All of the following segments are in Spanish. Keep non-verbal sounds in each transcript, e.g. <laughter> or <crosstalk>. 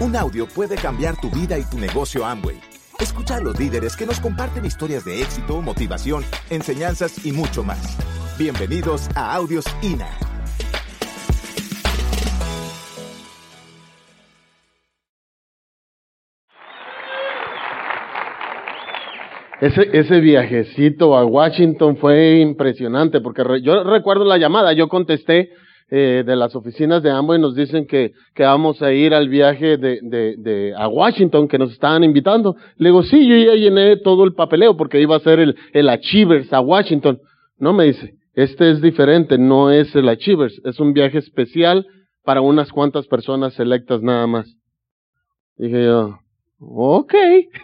Un audio puede cambiar tu vida y tu negocio Amway. Escucha a los líderes que nos comparten historias de éxito, motivación, enseñanzas y mucho más. Bienvenidos a Audios INA. Ese, ese viajecito a Washington fue impresionante porque re- yo recuerdo la llamada, yo contesté eh, de las oficinas de Amway nos dicen que, que vamos a ir al viaje de, de, de a Washington, que nos estaban invitando. Le digo, sí, yo ya llené todo el papeleo porque iba a ser el, el Achievers a Washington. No me dice, este es diferente, no es el Achievers, es un viaje especial para unas cuantas personas selectas nada más. Dije yo, ok,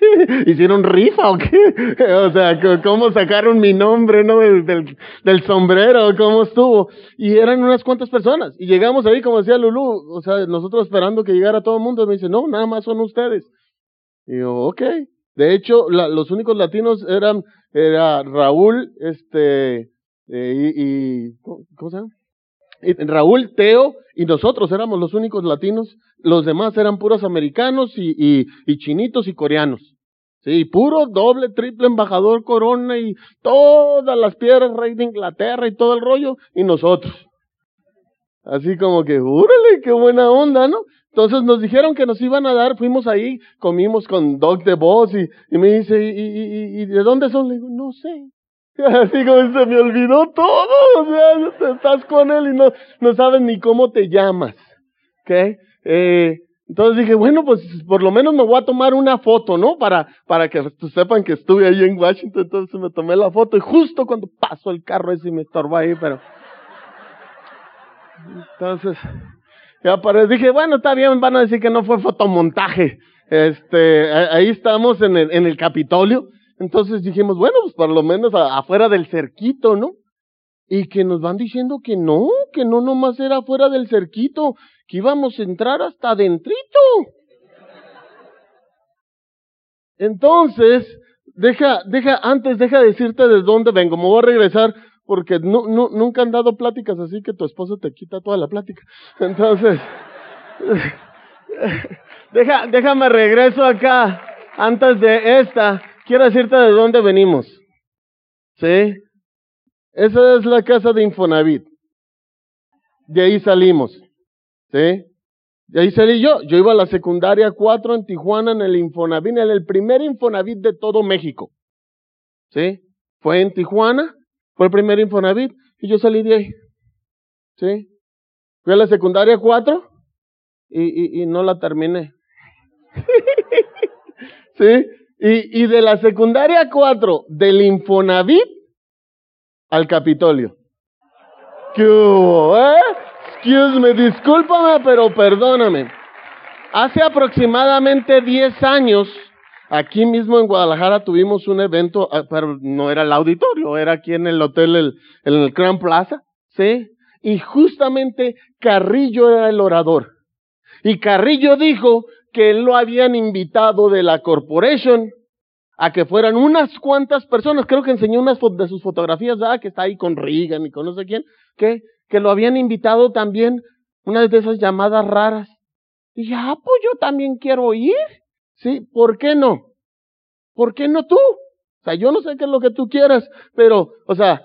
<laughs> hicieron rifa o qué? <laughs> O sea, ¿cómo sacaron mi nombre, no? Del, del, sombrero, ¿cómo estuvo? Y eran unas cuantas personas. Y llegamos ahí, como decía Lulú, o sea, nosotros esperando que llegara todo el mundo. Me dice, no, nada más son ustedes. Y yo, ok. De hecho, la- los únicos latinos eran, era Raúl, este, eh, y, y, ¿cómo cómo se llama? Raúl, Teo y nosotros éramos los únicos latinos. Los demás eran puros americanos y, y, y chinitos y coreanos. Sí, puro doble, triple embajador corona y todas las piedras rey de Inglaterra y todo el rollo y nosotros. Así como que, ¡úrale, qué buena onda, ¿no? Entonces nos dijeron que nos iban a dar, fuimos ahí, comimos con Doc de Boss y, y me dice, ¿y, y, y, y de dónde son? Le digo, no sé. Así como se me olvidó todo, o sea, estás con él y no, no sabes ni cómo te llamas. ¿Ok? Eh, entonces dije, bueno, pues por lo menos me voy a tomar una foto, ¿no? Para, para que sepan que estuve ahí en Washington, entonces me tomé la foto y justo cuando pasó el carro ese me estorbó ahí, pero... Entonces, ya paré, dije, bueno, está bien, van a decir que no fue fotomontaje. Este, ahí estamos en el, en el Capitolio. Entonces dijimos, bueno, pues por lo menos afuera del cerquito, ¿no? Y que nos van diciendo que no, que no nomás era afuera del cerquito, que íbamos a entrar hasta adentrito. Entonces, deja, deja, antes deja decirte de dónde vengo, me voy a regresar porque nunca han dado pláticas así que tu esposo te quita toda la plática. Entonces, <laughs> deja, déjame regreso acá, antes de esta, quiero decirte de dónde venimos. ¿Sí? Esa es la casa de Infonavit. De ahí salimos. ¿Sí? De ahí salí yo. Yo iba a la secundaria 4 en Tijuana, en el Infonavit, en el primer Infonavit de todo México. ¿Sí? Fue en Tijuana, fue el primer Infonavit, y yo salí de ahí. ¿Sí? Fui a la secundaria 4 y, y, y no la terminé. <laughs> ¿Sí? Y, y de la secundaria 4 del Infonavit al Capitolio. ¿Qué hubo, eh? Excuse me, discúlpame, pero perdóname. Hace aproximadamente 10 años, aquí mismo en Guadalajara tuvimos un evento, ah, pero no era el auditorio, era aquí en el hotel, el, en el Grand Plaza, ¿sí? Y justamente Carrillo era el orador. Y Carrillo dijo que lo habían invitado de la corporation a que fueran unas cuantas personas, creo que enseñó unas de sus fotografías. Que está ahí con Reagan y con no sé quién, que, que lo habían invitado también, una de esas llamadas raras. Y dije, ah, pues yo también quiero ir. Sí, ¿por qué no? ¿Por qué no tú? O sea, yo no sé qué es lo que tú quieras, pero, o sea,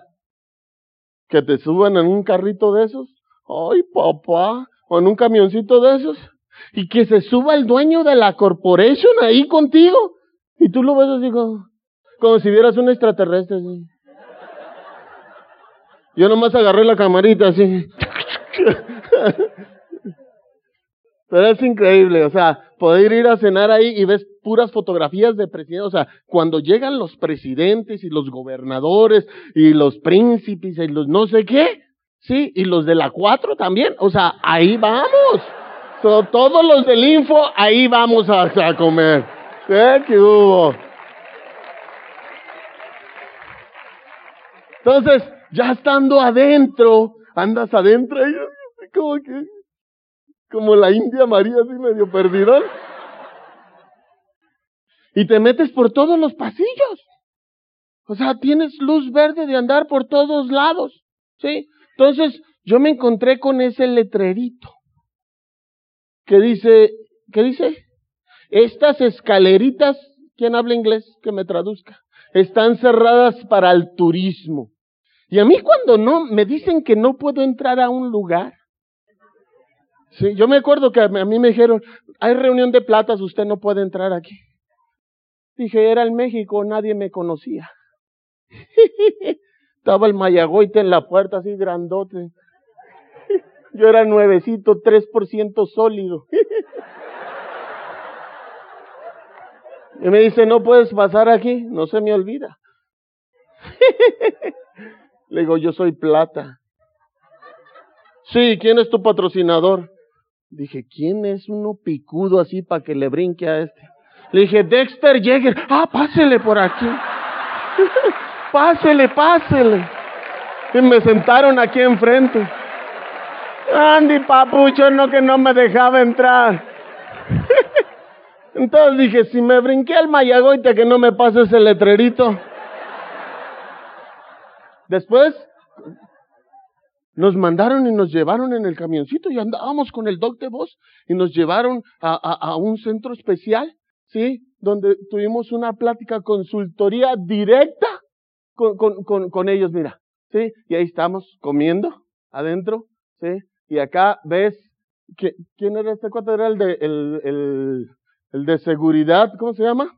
que te suban en un carrito de esos. Ay, papá, o en un camioncito de esos. Y que se suba el dueño de la corporation ahí contigo. Y tú lo ves así como, como si vieras un extraterrestre así. Yo nomás agarré la camarita así. <laughs> Pero es increíble, o sea, poder ir a cenar ahí y ves puras fotografías de presidentes, o sea, cuando llegan los presidentes y los gobernadores y los príncipes y los no sé qué, sí, y los de la cuatro también, o sea, ahí vamos. So, todos los del info, ahí vamos a, comer. ¿Qué, ¿Qué hubo? Entonces, ya estando adentro, andas adentro y como que, como la India María, así medio perdidón. Y te metes por todos los pasillos. O sea, tienes luz verde de andar por todos lados. ¿Sí? Entonces, yo me encontré con ese letrerito que dice ¿qué dice? Estas escaleritas, ¿quién habla inglés? Que me traduzca. Están cerradas para el turismo. Y a mí cuando no, me dicen que no puedo entrar a un lugar. Sí, yo me acuerdo que a mí me dijeron, hay reunión de platas, usted no puede entrar aquí. Dije, era en México, nadie me conocía. <laughs> Estaba el Mayagoite en la puerta así grandote. Yo era nuevecito, 3% sólido. <laughs> Y me dice, no puedes pasar aquí, no se me olvida. <laughs> Le digo, yo soy plata. Sí, ¿quién es tu patrocinador? Dije, ¿quién es uno picudo así para que le brinque a este? Le dije, Dexter Jäger. Ah, pásele por aquí. <laughs> pásele, pásele. Y me sentaron aquí enfrente. Andy Papucho, no que no me dejaba entrar. <laughs> Entonces dije, si me brinqué al Mayagoite, que no me pases el letrerito. Después nos mandaron y nos llevaron en el camioncito y andábamos con el doc de voz y nos llevaron a, a, un centro especial, ¿sí? Donde tuvimos una plática, consultoría directa con, con, con, ellos, mira, ¿sí? Y ahí estamos comiendo adentro, ¿sí? Y acá ves, que, ¿quién era este cuate? Era el de, el, el, de seguridad, ¿cómo se llama?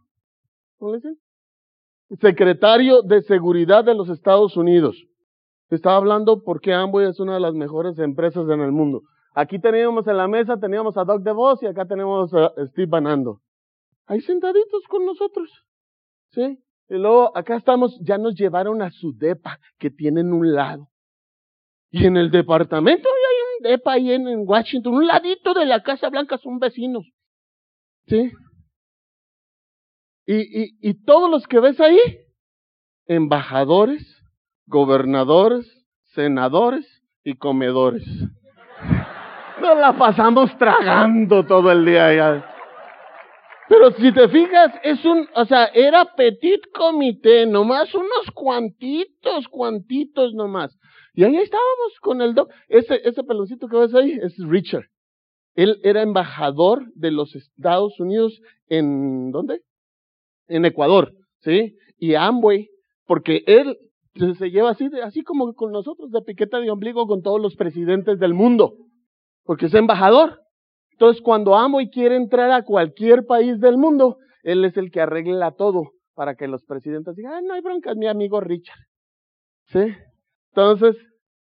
¿Cómo le dicen? Secretario de Seguridad de los Estados Unidos. Estaba hablando porque Amway es una de las mejores empresas en el mundo. Aquí teníamos en la mesa, teníamos a Doc DeVos y acá tenemos a Steve Banando. Ahí sentaditos con nosotros. ¿Sí? Y luego acá estamos, ya nos llevaron a su depa que tienen un lado. Y en el departamento depa ahí en, en Washington, un ladito de la Casa Blanca son vecinos. ¿Sí? Y, y, y todos los que ves ahí, embajadores, gobernadores, senadores y comedores. Nos la pasamos tragando todo el día ya. Pero si te fijas, es un, o sea, era petit comité, nomás unos cuantitos, cuantitos nomás. Y ahí estábamos con el doc. Ese, ese peloncito que ves ahí es Richard. Él era embajador de los Estados Unidos en, ¿dónde? En Ecuador, ¿sí? Y Amway, porque él se lleva así, así como con nosotros, de piqueta de ombligo con todos los presidentes del mundo, porque es embajador. Entonces, cuando Amway quiere entrar a cualquier país del mundo, él es el que arregla todo para que los presidentes digan, ah, no hay bronca, es mi amigo Richard. ¿Sí? Entonces,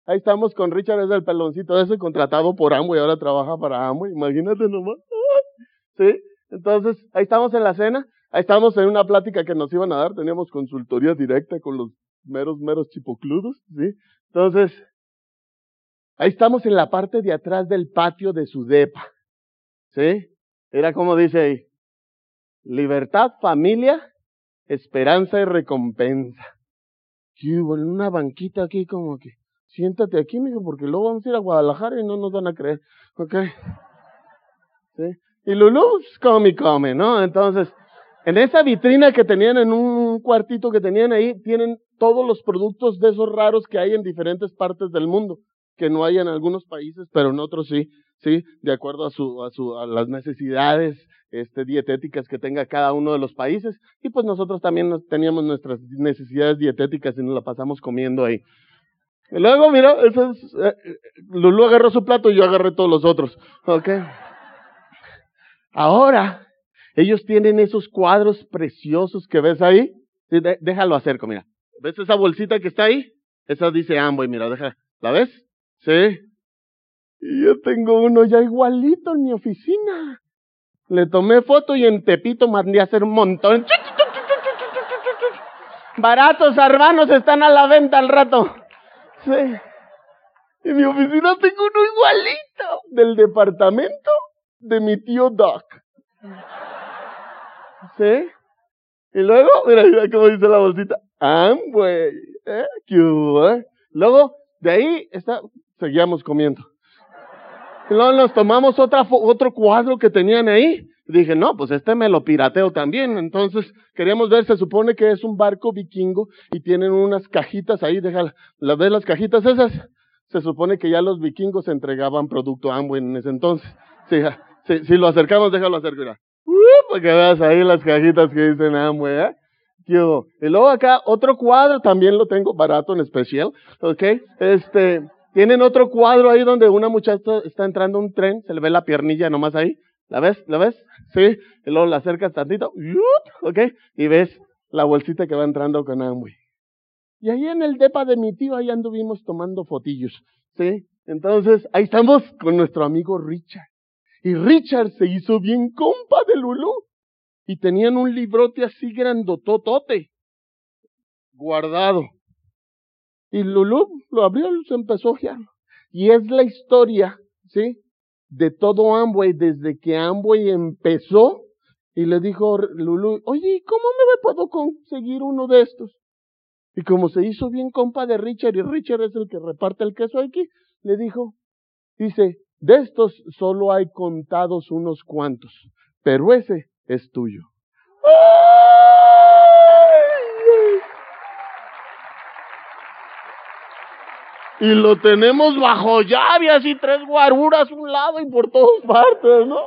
Ahí estamos con Richard, es el peloncito ese contratado por Amway, ahora trabaja para Amway, imagínate nomás. <laughs> ¿Sí? Entonces, ahí estamos en la cena, ahí estamos en una plática que nos iban a dar, teníamos consultoría directa con los meros, meros chipocludos, ¿sí? Entonces, ahí estamos en la parte de atrás del patio de su depa, ¿sí? Era como dice ahí, libertad, familia, esperanza y recompensa. ¿Qué hubo? En una banquita aquí como que siéntate aquí, mijo, porque luego vamos a ir a Guadalajara y no nos van a creer. ¿Ok? ¿Sí? Y Lulú pues, come come, ¿no? Entonces, en esa vitrina que tenían, en un cuartito que tenían ahí, tienen todos los productos de esos raros que hay en diferentes partes del mundo, que no hay en algunos países, pero en otros sí, sí, de acuerdo a su, a su, a las necesidades, este, dietéticas que tenga cada uno de los países. Y pues nosotros también teníamos nuestras necesidades dietéticas y nos la pasamos comiendo ahí. Luego, mira, eso es, eh, Lulú agarró su plato y yo agarré todos los otros. ¿Ok? Ahora, ellos tienen esos cuadros preciosos que ves ahí. déjalo acerco, mira. ¿Ves esa bolsita que está ahí? Esa dice Amboy, mira, deja. ¿La ves? Sí. Y yo tengo uno ya igualito en mi oficina. Le tomé foto y en Tepito mandé a hacer un montón. Baratos hermanos están a la venta al rato. Sí. En mi oficina tengo uno igualito del departamento de mi tío Doc. ¿Sí? Y luego, mira, mira cómo dice la bolsita. Amway. ¿Eh? ¿Qué eh? Luego, de ahí está, seguíamos comiendo. Y luego nos tomamos otra, otro cuadro que tenían ahí. Dije, no, pues este me lo pirateo también. Entonces, queríamos ver, se supone que es un barco vikingo y tienen unas cajitas ahí, déjala, ¿las ves las cajitas esas? Se supone que ya los vikingos entregaban producto Amway en ese entonces. Sí, Si, si lo acercamos, déjalo acercar. Uh, para que veas ahí las cajitas que dicen Amway, ¿eh? Y luego acá, otro cuadro, también lo tengo barato en especial, ¿ok? Este, tienen otro cuadro ahí donde una muchacha está entrando a un tren, se le ve la piernilla nomás ahí. ¿La ves? ¿La ves? Sí. Y luego la acercas tantito. ¿ok? Y ves la bolsita que va entrando con Amway. Y ahí en el depa de mi tío, ahí anduvimos tomando fotillos, ¿sí? Entonces, ahí estamos con nuestro amigo Richard. Y Richard se hizo bien compa de Lulú. Y tenían un librote así grandototote, guardado. Y Lulú lo abrió y se empezó a ojear. Y es la historia, ¿sí? De todo Amway desde que Amway empezó. Y le dijo Lulú, oye, ¿cómo me puedo conseguir uno de estos? Y como se hizo bien compa de Richard, y Richard es el que reparte el queso aquí, le dijo, dice, de estos solo hay contados unos cuantos, pero ese es tuyo. Y lo tenemos bajo llave, así tres guaruras un lado y por todas partes, ¿no?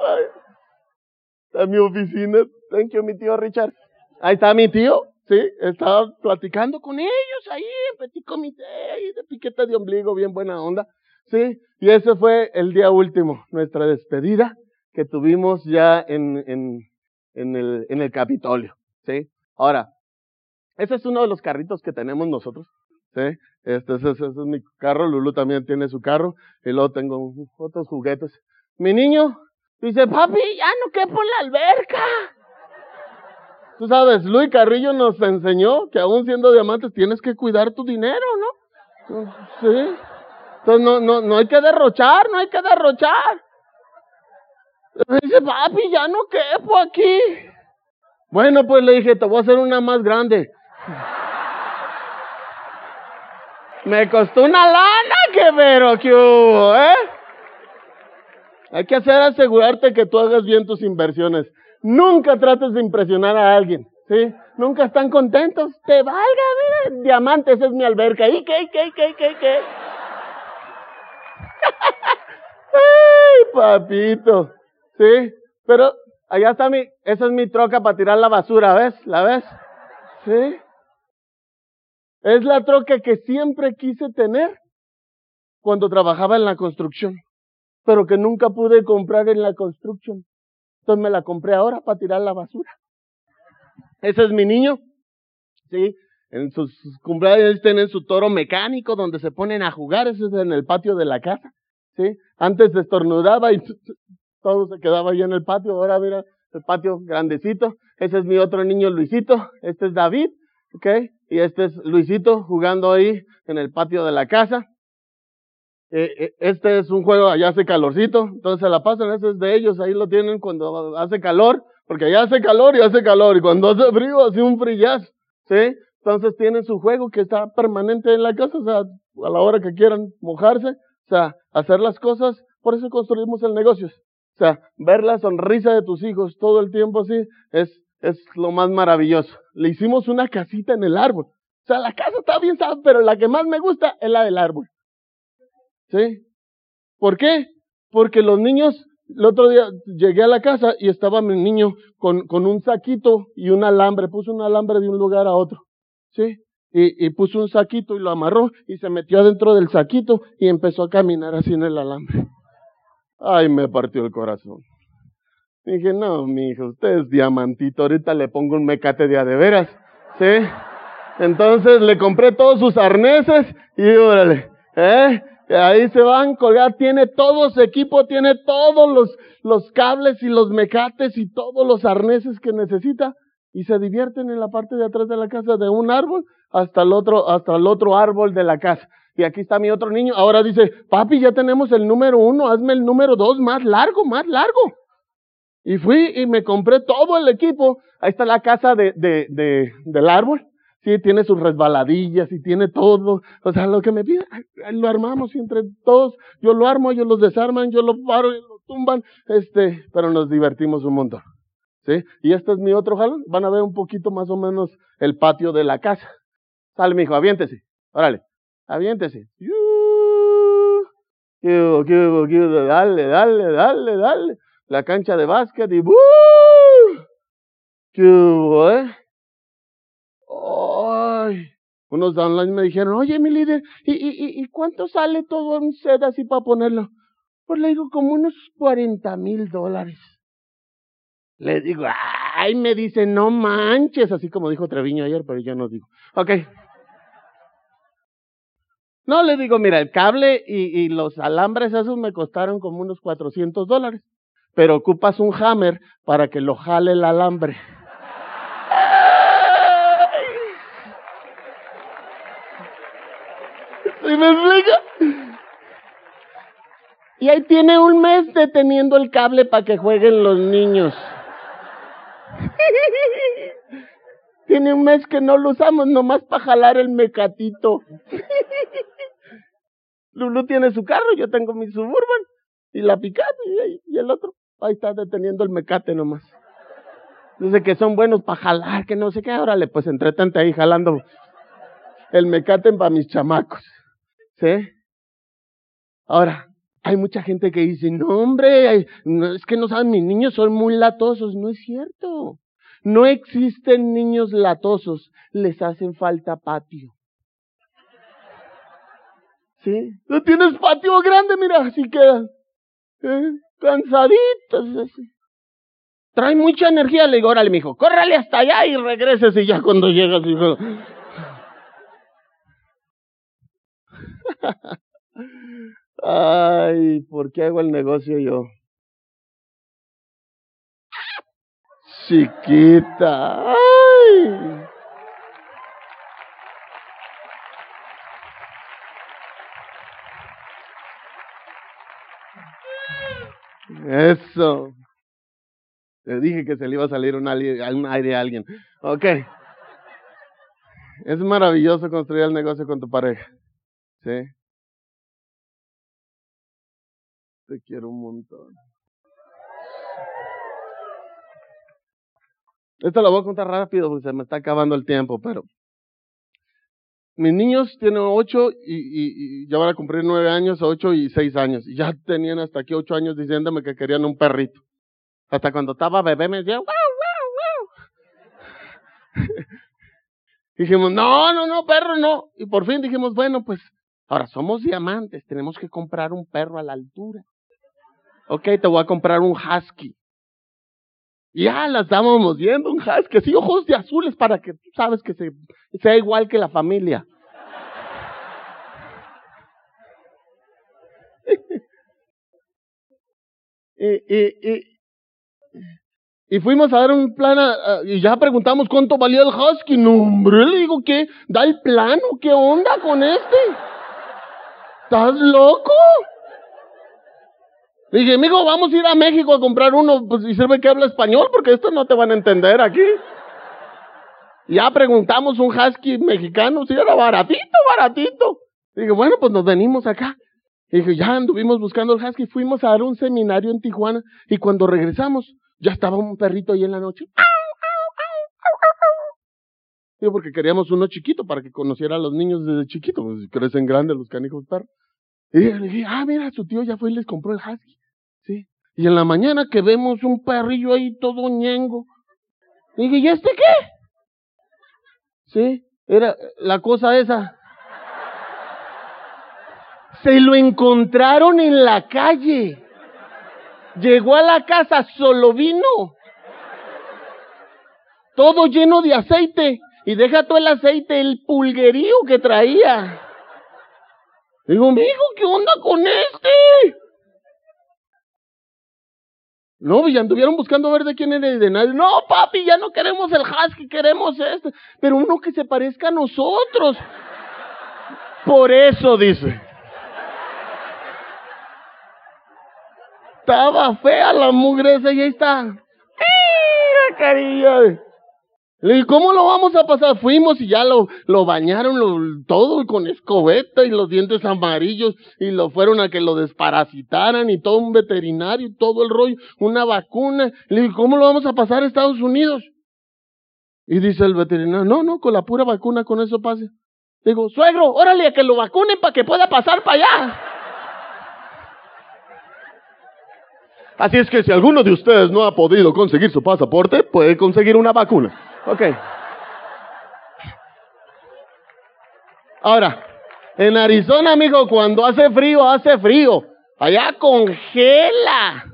Está mi oficina. Thank you, mi tío Richard. Ahí está mi tío, sí, estaba platicando con ellos ahí, en petit comité, ahí de piqueta de ombligo, bien buena onda. Sí, y ese fue el día último, nuestra despedida que tuvimos ya en, en, en, el, en el Capitolio. ¿sí? Ahora, ese es uno de los carritos que tenemos nosotros. ¿Sí? Este, ese, ese es mi carro, Lulu también tiene su carro, y luego tengo otros juguetes. Mi niño dice, papi, ya no quepo en la alberca. Tú sabes, Luis Carrillo nos enseñó que aún siendo diamantes tienes que cuidar tu dinero, ¿no? Sí. Entonces no, no, no hay que derrochar, no hay que derrochar. Dice, papi, ya no quepo aquí. Bueno, pues le dije, te voy a hacer una más grande. Me costó una lana que pero que hubo, ¿eh? Hay que hacer asegurarte que tú hagas bien tus inversiones. Nunca trates de impresionar a alguien, ¿sí? Nunca están contentos. Te valga, mira, diamante, esa es mi alberca. ¿Y qué, qué, qué, qué, qué? <laughs> Ay, papito. Sí, pero allá está mi, esa es mi troca para tirar la basura, ¿ves? ¿La ves? Sí. Es la troca que siempre quise tener cuando trabajaba en la construcción, pero que nunca pude comprar en la construcción. Entonces me la compré ahora para tirar la basura. Ese es mi niño. Sí, en sus cumpleaños tienen su toro mecánico donde se ponen a jugar, ese es en el patio de la casa. ¿sí? Antes estornudaba y <laughs> todo se quedaba ahí en el patio, ahora mira, el patio grandecito. Ese es mi otro niño Luisito, este es David, ¿ok? Y este es Luisito jugando ahí en el patio de la casa. Eh, este es un juego, allá hace calorcito, entonces se la pasan, ese es de ellos, ahí lo tienen cuando hace calor, porque allá hace calor y hace calor, y cuando hace frío hace un frillazo, ¿sí? Entonces tienen su juego que está permanente en la casa, o sea, a la hora que quieran mojarse, o sea, hacer las cosas, por eso construimos el negocio. O sea, ver la sonrisa de tus hijos todo el tiempo así es, es lo más maravilloso. Le hicimos una casita en el árbol. O sea, la casa está bien, ¿sabes? Pero la que más me gusta es la del árbol. ¿Sí? ¿Por qué? Porque los niños, el otro día llegué a la casa y estaba mi niño con, con un saquito y un alambre, puso un alambre de un lugar a otro. ¿Sí? Y, y, puso un saquito y lo amarró y se metió adentro del saquito y empezó a caminar así en el alambre. Ay, me partió el corazón. Dije, no, mi hijo, usted es diamantito, ahorita le pongo un mecate de a de veras, ¿sí? Entonces le compré todos sus arneses y órale, ¿eh? Ahí se van colgar, tiene todo su equipo, tiene todos los, los cables y los mecates y todos los arneses que necesita y se divierten en la parte de atrás de la casa de un árbol hasta el otro, hasta el otro árbol de la casa. Y aquí está mi otro niño. Ahora dice, papi, ya tenemos el número uno, hazme el número dos más largo, más largo. Y fui y me compré todo el equipo. Ahí está la casa de, de, de, del árbol. Sí, tiene sus resbaladillas y tiene todo. O sea, lo que me pide, lo armamos entre todos, yo lo armo, ellos los desarman, yo lo paro, ellos lo tumban, este, pero nos divertimos un montón. ¿Sí? Y este es mi otro jalón. Van a ver un poquito más o menos el patio de la casa. Sale, mi hijo, aviéntese. Órale, aviéntese. Dale, dale, dale, dale. La cancha de básquet y ¡buh! ¿Qué hubo, eh? Ay. Unos downlines me dijeron, oye, mi líder, ¿y, y, y cuánto sale todo un set así para ponerlo? Pues le digo, como unos 40 mil dólares. Le digo, ay, me dice, no manches, así como dijo Treviño ayer, pero yo no digo. Ok. No, le digo, mira, el cable y, y los alambres esos me costaron como unos 400 dólares, pero ocupas un hammer para que lo jale el alambre. ¿Sí me explica? Y ahí tiene un mes deteniendo el cable para que jueguen los niños. Tiene un mes que no lo usamos nomás para jalar el mecatito. Lulu tiene su carro, yo tengo mi suburban y la picada y, el otro ahí está deteniendo el mecate nomás. Dice que son buenos para jalar, que no sé qué, órale, pues entretente ahí jalando el mecate para mis chamacos. ¿Sí? Ahora, hay mucha gente que dice, no hombre, es que no saben, mis niños son muy latosos. No es cierto. No existen niños latosos, les hacen falta patio. ¿Sí? No tienes patio grande, mira, así quedan. ¿Eh? Cansaditos. Trae mucha energía, le digo, órale, mijo, córrale hasta allá y regreses y ya cuando llegas, hijo. <laughs> Ay, ¿por qué hago el negocio yo? Chiquita. Ay. Eso. Le dije que se le iba a salir un aire a alguien. Ok. Es maravilloso construir el negocio con tu pareja. ¿Sí? Te quiero un montón. Esto lo voy a contar rápido porque se me está acabando el tiempo, pero mis niños tienen ocho y, ya van a cumplir nueve años, ocho y seis años. Y ya tenían hasta aquí ocho años diciéndome que querían un perrito. Hasta cuando estaba bebé me decían, wow, wow, wow. dijimos, no, no, no, perro, no. Y por fin dijimos, bueno, pues ahora somos diamantes, tenemos que comprar un perro a la altura. Ok, te voy a comprar un husky. Ya la estábamos viendo, un husky, así ojos de azules para que tú sabes que se, sea igual que la familia. <laughs> y, y, y, fuimos a dar un plan y ya preguntamos cuánto valía el husky. No, hombre, le digo que da el plano, ¿qué onda con este? ¿Estás loco? Dije, amigo, vamos a ir a México a comprar uno, pues, y sirve que habla español, porque esto no te van a entender aquí. Ya preguntamos un husky mexicano, si era baratito, baratito. Dije, bueno, pues nos venimos acá. dije, ya anduvimos buscando el husky, fuimos a dar un seminario en Tijuana, y cuando regresamos, ya estaba un perrito ahí en la noche. Digo, porque queríamos uno chiquito para que conociera a los niños desde chiquito, pues crecen grandes los canijos perros. Y le dije, ah, mira, su tío ya fue y les compró el husky. Y en la mañana que vemos un perrillo ahí todo ñengo. dije, ¿y este qué? Sí, era la cosa esa. Se lo encontraron en la calle. Llegó a la casa, solo vino. Todo lleno de aceite. Y deja todo el aceite, el pulguerío que traía. Digo, hijo, ¿qué onda con este? No, y anduvieron buscando a ver de quién era y de nadie. No, papi, ya no queremos el husky, queremos este. Pero uno que se parezca a nosotros. Por eso, dice. Estaba fea la mugre esa y ahí está. Mira, cariño. Le dije, ¿cómo lo vamos a pasar? Fuimos y ya lo, lo bañaron todo con escobeta y los dientes amarillos y lo fueron a que lo desparasitaran y todo un veterinario y todo el rollo, una vacuna. Le dije, ¿cómo lo vamos a pasar a Estados Unidos? Y dice el veterinario, no, no, con la pura vacuna con eso pase. Digo, suegro, órale a que lo vacunen para que pueda pasar para allá. Así es que si alguno de ustedes no ha podido conseguir su pasaporte, puede conseguir una vacuna. Ok. Ahora, en Arizona, amigo, cuando hace frío, hace frío. Allá congela.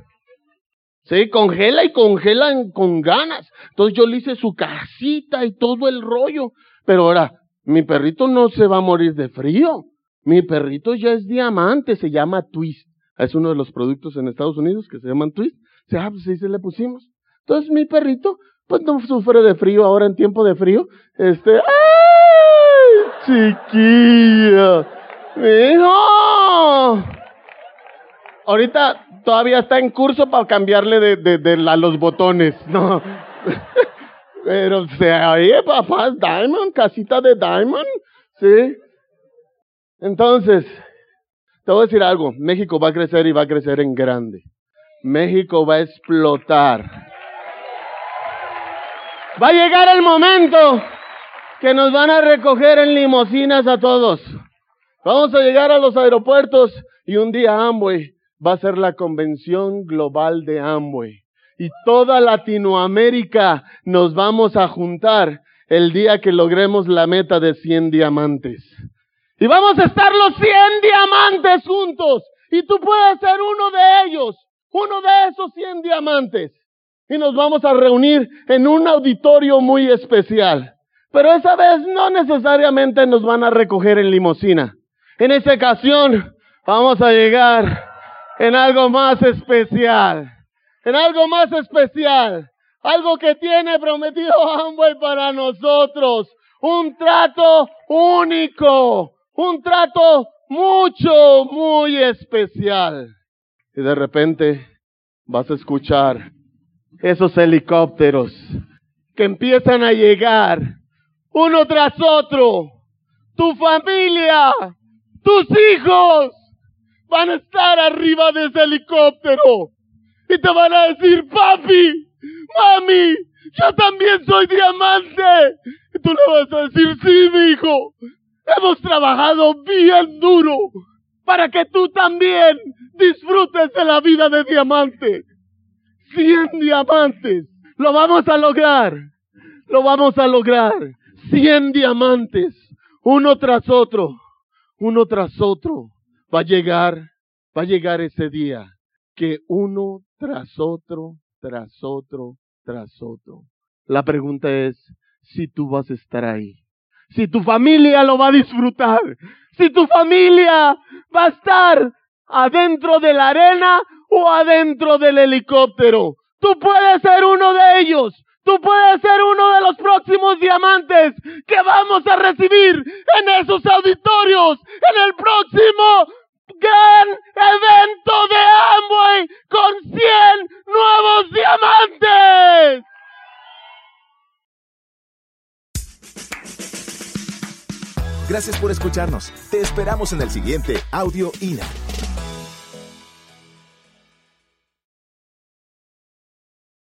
Sí, congela y congelan con ganas. Entonces yo le hice su casita y todo el rollo. Pero ahora, mi perrito no se va a morir de frío. Mi perrito ya es diamante, se llama Twist. Es uno de los productos en Estados Unidos que se llaman Twist. Se, ah, pues se le pusimos. Entonces mi perrito, pues no sufre de frío ahora en tiempo de frío. Este, ¡ay! Chiquilla. Hijo. Ahorita todavía está en curso para cambiarle de, de, de los botones, ¿no? <laughs> Pero se oye, papá, Diamond, casita de Diamond, ¿sí? Entonces, te voy a decir algo, México va a crecer y va a crecer en grande. México va a explotar. Va a llegar el momento que nos van a recoger en limosinas a todos. Vamos a llegar a los aeropuertos y un día Amway va a ser la convención global de Amway. Y toda Latinoamérica nos vamos a juntar el día que logremos la meta de 100 diamantes. Y vamos a estar los 100 diamantes juntos. Y tú puedes ser uno de ellos, uno de esos 100 diamantes. Y nos vamos a reunir en un auditorio muy especial. Pero esa vez no necesariamente nos van a recoger en limosina. En esa ocasión vamos a llegar en algo más especial. En algo más especial. Algo que tiene prometido <laughs> Amway para nosotros. Un trato único. Un trato mucho, muy especial. Y de repente vas a escuchar esos helicópteros que empiezan a llegar uno tras otro. Tu familia, tus hijos van a estar arriba de ese helicóptero y te van a decir, papi, mami, yo también soy diamante. Y tú le vas a decir, sí, mi hijo, hemos trabajado bien duro para que tú también disfrutes de la vida de diamante. Cien diamantes. Lo vamos a lograr. Lo vamos a lograr. Cien diamantes. Uno tras otro uno tras otro, va a llegar, va a llegar ese día que uno tras otro, tras otro, tras otro. La pregunta es si tú vas a estar ahí, si tu familia lo va a disfrutar, si tu familia va a estar adentro de la arena o adentro del helicóptero. Tú puedes ser uno de ellos. Tú puedes ser uno de los próximos diamantes que vamos a recibir en esos auditorios en el próximo gran evento de Amway con 100 nuevos diamantes. Gracias por escucharnos. Te esperamos en el siguiente Audio INA.